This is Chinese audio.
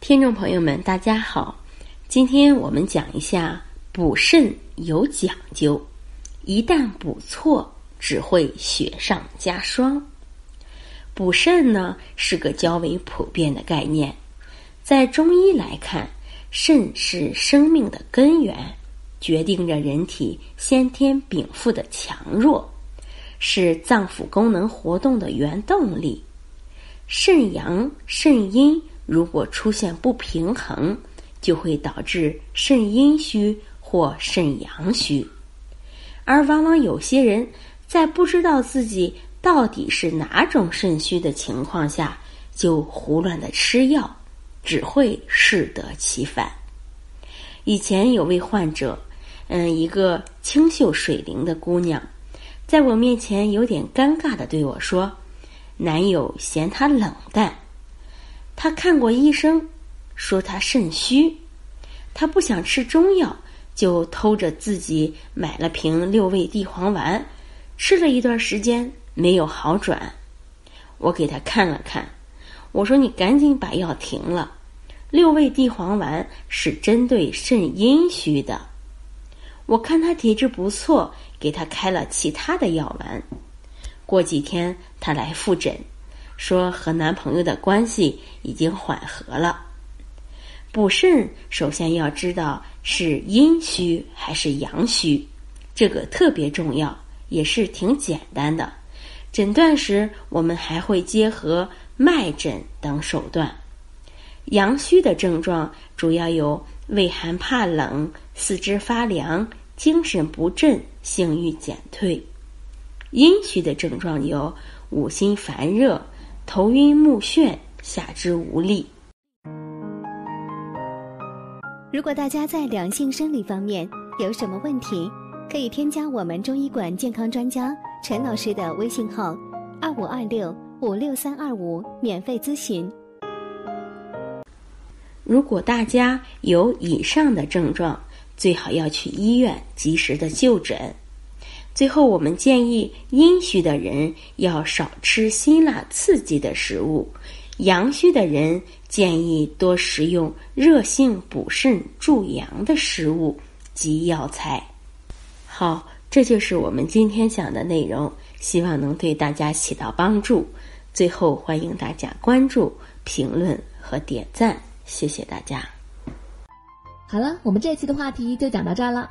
听众朋友们，大家好，今天我们讲一下补肾有讲究，一旦补错，只会雪上加霜。补肾呢是个较为普遍的概念，在中医来看，肾是生命的根源，决定着人体先天禀赋的强弱，是脏腑功能活动的原动力。肾阳、肾阴如果出现不平衡，就会导致肾阴虚或肾阳虚。而往往有些人在不知道自己到底是哪种肾虚的情况下，就胡乱的吃药，只会适得其反。以前有位患者，嗯，一个清秀水灵的姑娘，在我面前有点尴尬的对我说。男友嫌她冷淡，他看过医生，说他肾虚，他不想吃中药，就偷着自己买了瓶六味地黄丸，吃了一段时间没有好转。我给他看了看，我说你赶紧把药停了，六味地黄丸是针对肾阴虚的。我看他体质不错，给他开了其他的药丸。过几天，他来复诊，说和男朋友的关系已经缓和了。补肾首先要知道是阴虚还是阳虚，这个特别重要，也是挺简单的。诊断时，我们还会结合脉诊等手段。阳虚的症状主要有畏寒怕冷、四肢发凉、精神不振、性欲减退。阴虚的症状有五心烦热、头晕目眩、下肢无力。如果大家在两性生理方面有什么问题，可以添加我们中医馆健康专家陈老师的微信号：二五二六五六三二五，免费咨询。如果大家有以上的症状，最好要去医院及时的就诊。最后，我们建议阴虚的人要少吃辛辣刺激的食物，阳虚的人建议多食用热性补肾助阳的食物及药材。好，这就是我们今天讲的内容，希望能对大家起到帮助。最后，欢迎大家关注、评论和点赞，谢谢大家。好了，我们这期的话题就讲到这儿了。